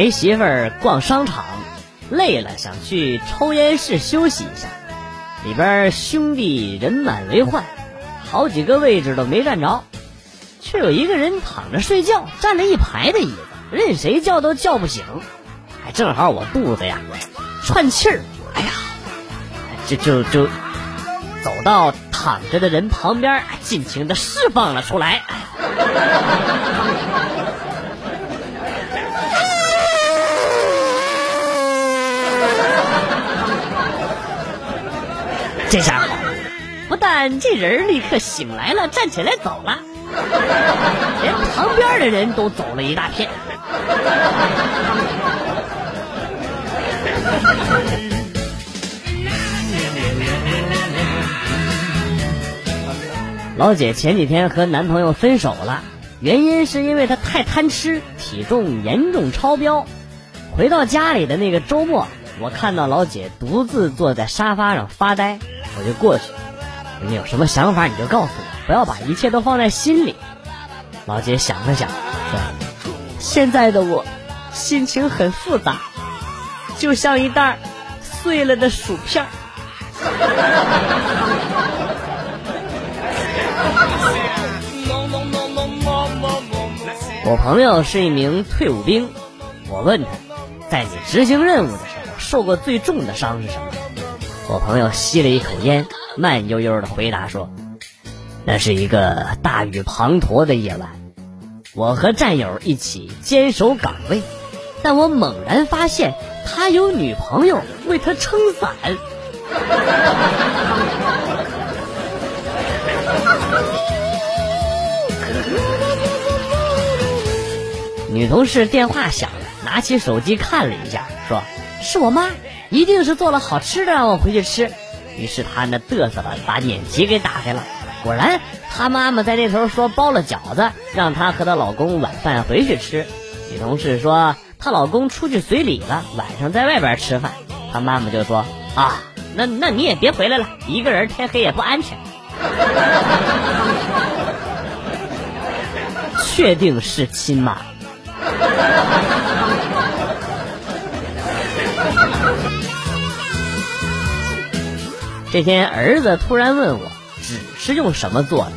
陪媳妇儿逛商场，累了想去抽烟室休息一下。里边兄弟人满为患，好几个位置都没占着，却有一个人躺着睡觉，占了一排的椅子，任谁叫都叫不醒。哎，正好我肚子呀串气儿，哎呀，就就就走到躺着的人旁边，尽情的释放了出来。这下好，但这人立刻醒来了，站起来走了，连旁边的人都走了一大片。老姐前几天和男朋友分手了，原因是因为她太贪吃，体重严重超标。回到家里的那个周末，我看到老姐独自坐在沙发上发呆。我就过去，你有什么想法你就告诉我，不要把一切都放在心里。老姐想了想，说：“现在的我心情很复杂，就像一袋碎了的薯片。”我朋友是一名退伍兵，我问他，在你执行任务的时候受过最重的伤是什么？我朋友吸了一口烟，慢悠悠的回答说：“那是一个大雨滂沱的夜晚，我和战友一起坚守岗位，但我猛然发现他有女朋友为他撑伞。女同事电话响了，拿起手机看了一下，说：“是我妈。”一定是做了好吃的让我回去吃，于是他那嘚瑟了，把免提给打开了。果然，他妈妈在那头说包了饺子，让她和她老公晚饭回去吃。女同事说她老公出去随礼了，晚上在外边吃饭。她妈妈就说啊，那那你也别回来了，一个人天黑也不安全。确定是亲妈。这天，儿子突然问我纸是用什么做的？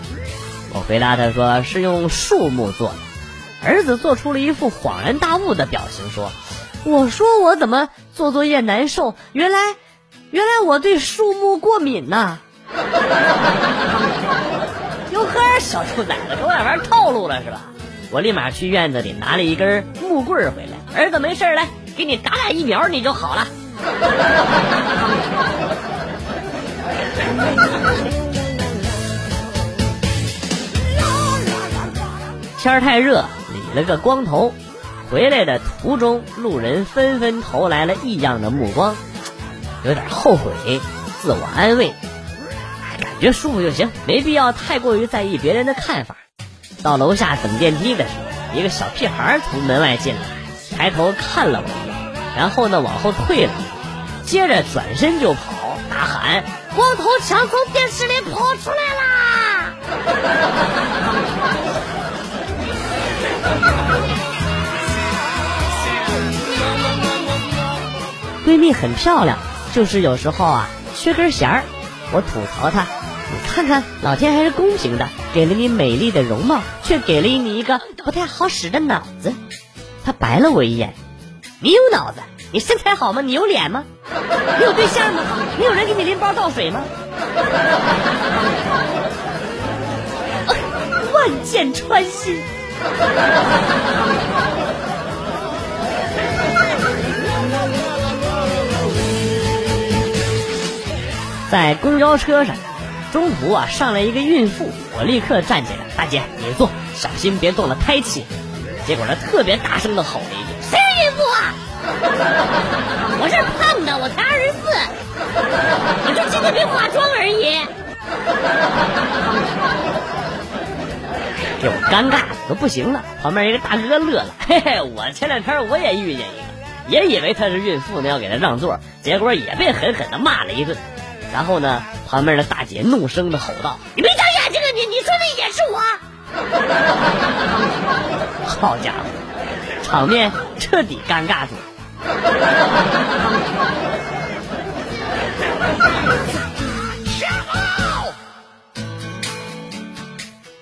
我回答他说是用树木做的。儿子做出了一副恍然大悟的表情，说：“我说我怎么做作业难受？原来，原来我对树木过敏呐！”哟呵，小兔崽子，给我俩玩套路了是吧？我立马去院子里拿了一根木棍回来。儿子没事来，给你打打疫苗，你就好了。天儿太热，理了个光头。回来的途中，路人纷纷投来了异样的目光，有点后悔，自我安慰，感觉舒服就行，没必要太过于在意别人的看法。到楼下等电梯的时候，一个小屁孩从门外进来，抬头看了我一眼，然后呢往后退了，接着转身就跑，大喊。光头强从电视里跑出来啦！闺蜜很漂亮，就是有时候啊缺根弦儿。我吐槽她，你看看老天还是公平的，给了你美丽的容貌，却给了你一个不太好使的脑子。她白了我一眼，你有脑子？你身材好吗？你有脸吗？你有对象吗？你有人给你拎包倒水吗？万箭穿心。在公交车上，中途啊上来一个孕妇，我立刻站起来，大姐你坐，小心别动了胎气。结果他特别大声的吼了一句：“谁孕妇啊？” 我是胖的，我才二十四，我就今天没化妆而已。给我尴尬的都不行了，旁边一个大哥乐了，嘿嘿，我前两天我也遇见一个，也以为她是孕妇呢，要给她让座，结果也被狠狠的骂了一顿。然后呢，旁边的大姐怒声的吼道：“你没长眼睛啊你！你说的也是我。” 好家伙！场面彻底尴尬住了。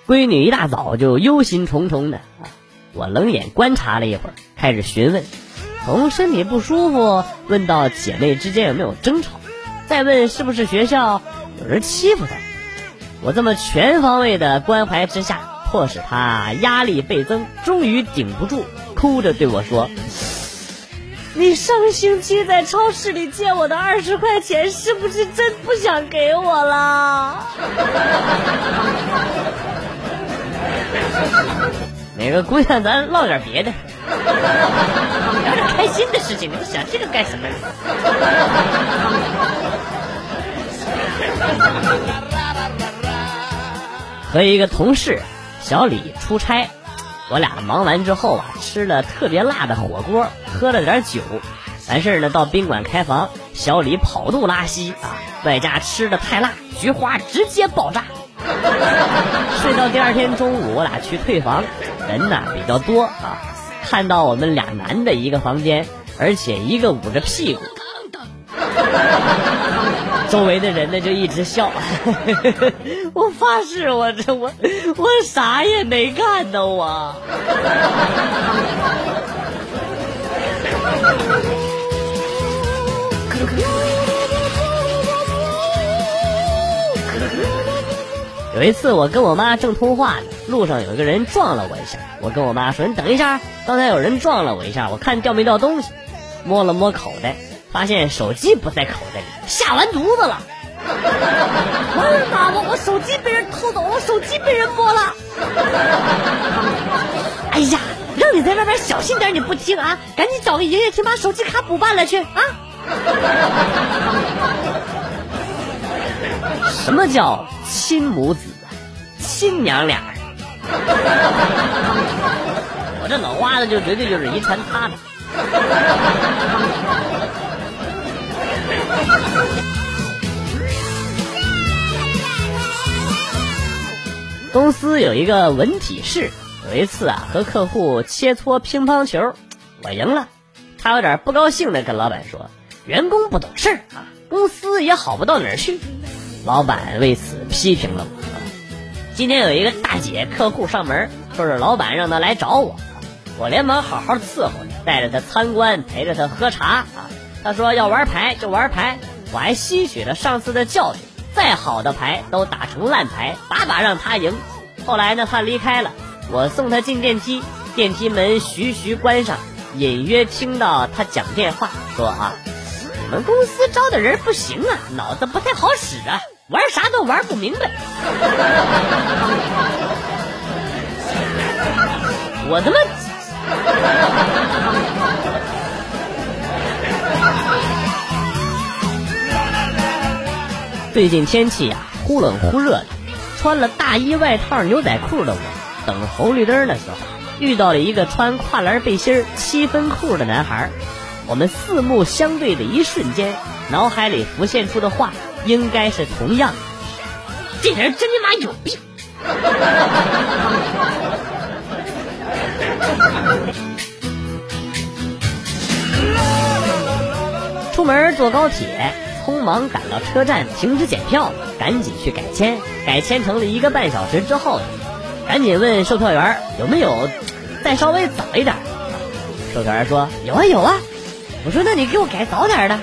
闺女一大早就忧心忡忡的啊，我冷眼观察了一会儿，开始询问，从身体不舒服问到姐妹之间有没有争吵，再问是不是学校有人欺负她。我这么全方位的关怀之下，迫使她压力倍增，终于顶不住，哭着对我说：“你上星期在超市里借我的二十块钱，是不是真不想给我了？” 哪个姑娘，咱唠点别的，聊点开心的事情。你们想这个干什么？和一个同事小李出差，我俩忙完之后啊，吃了特别辣的火锅，喝了点酒，完事儿呢到宾馆开房，小李跑肚拉稀啊，外加吃的太辣，菊花直接爆炸。睡到第二天中午，我俩去退房，人呢比较多啊。看到我们俩男的一个房间，而且一个捂着屁股，周围的人呢就一直笑。我发誓，我这我我啥也没干呢，我。有一次，我跟我妈正通话呢，路上有一个人撞了我一下。我跟我妈说：“你等一下，刚才有人撞了我一下，我看掉没掉东西。”摸了摸口袋，发现手机不在口袋里，下完犊子了！我的妈！我我手机被人偷走，我手机被人摸了！哎呀，让你在外边小心点，你不听啊！赶紧找个爷爷去把手机卡补办了去啊！什么叫亲母子啊？亲娘俩。我这脑瓜子就绝对就是遗传他的。公司有一个文体室，有一次啊，和客户切磋乒乓球，我赢了，他有点不高兴的跟老板说：“员工不懂事啊，公司也好不到哪儿去。”老板为此批评了我。今天有一个大姐客户上门，说是老板让她来找我，我连忙好好伺候着，带着她参观，陪着她喝茶啊。她说要玩牌就玩牌，我还吸取了上次的教训，再好的牌都打成烂牌，把把让他赢。后来呢，他离开了，我送他进电梯，电梯门徐徐关上，隐约听到他讲电话说啊。你们公司招的人不行啊，脑子不太好使啊，玩啥都玩不明白。我他妈！最近天气呀，忽冷忽热的，穿了大衣外套牛仔裤的我，等红绿灯的时候，遇到了一个穿跨栏背心七分裤的男孩。我们四目相对的一瞬间，脑海里浮现出的话应该是同样。这人真他妈有病！出门坐高铁，匆忙赶到车站停止检票，赶紧去改签。改签成了一个半小时之后，赶紧问售票员有没有再稍微早一点。售票员说有啊有啊。我说：“那你给我改早点的。”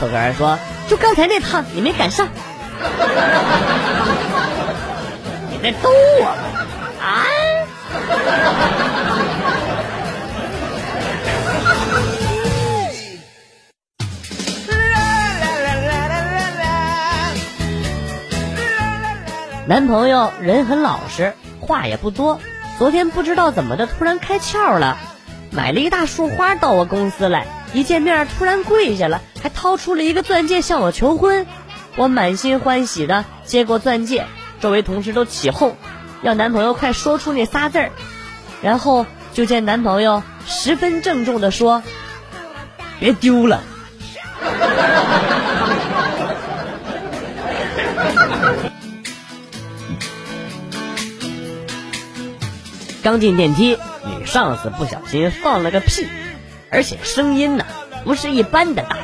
售票员说：“就刚才那趟你没赶上。”你在逗我啊？男朋友人很老实，话也不多。昨天不知道怎么的，突然开窍了，买了一大束花到我公司来。一见面突然跪下了，还掏出了一个钻戒向我求婚，我满心欢喜的接过钻戒，周围同事都起哄，要男朋友快说出那仨字儿，然后就见男朋友十分郑重的说：“别丢了。”刚进电梯，女上司不小心放了个屁，而且声音呢不是一般的大。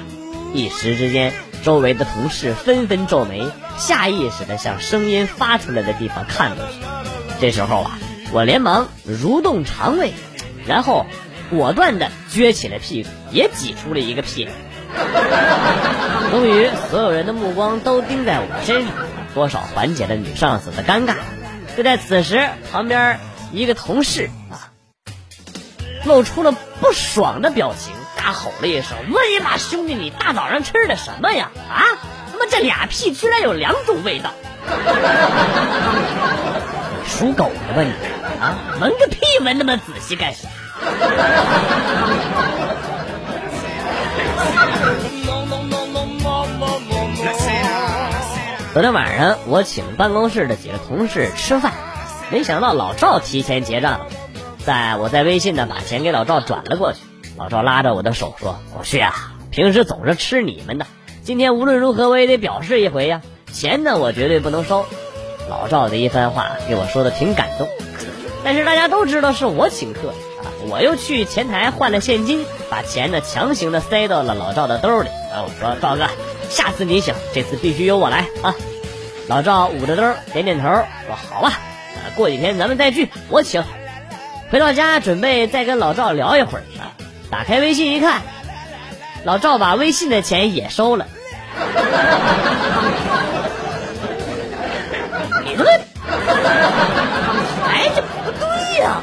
一时之间，周围的同事纷纷皱眉，下意识的向声音发出来的地方看过去。这时候啊，我连忙蠕动肠胃，然后果断的撅起了屁股，也挤出了一个屁。终于，所有人的目光都盯在我身上，多少缓解了女上司的尴尬。就在此时，旁边一个同事啊，露出了不爽的表情。大吼了一声：“我妈兄弟，你大早上吃的什么呀？啊，他妈这俩屁居然有两种味道！属狗的吧你？啊，闻个屁闻那么仔细干啥？”昨天晚上我请办公室的几个同事吃饭，没想到老赵提前结账，在我在微信呢把钱给老赵转了过去。老赵拉着我的手说：“我去啊，平时总是吃你们的，今天无论如何我也得表示一回呀。钱呢，我绝对不能收。”老赵的一番话给我说的挺感动，但是大家都知道是我请客啊，我又去前台换了现金，把钱呢强行的塞到了老赵的兜里。啊，我说赵哥，下次你请，这次必须由我来啊。老赵捂着兜点点头说：“好吧，过几天咱们再聚，我请。”回到家准备再跟老赵聊一会儿啊。打开微信一看，老赵把微信的钱也收了。你他妈，哎，这不对呀！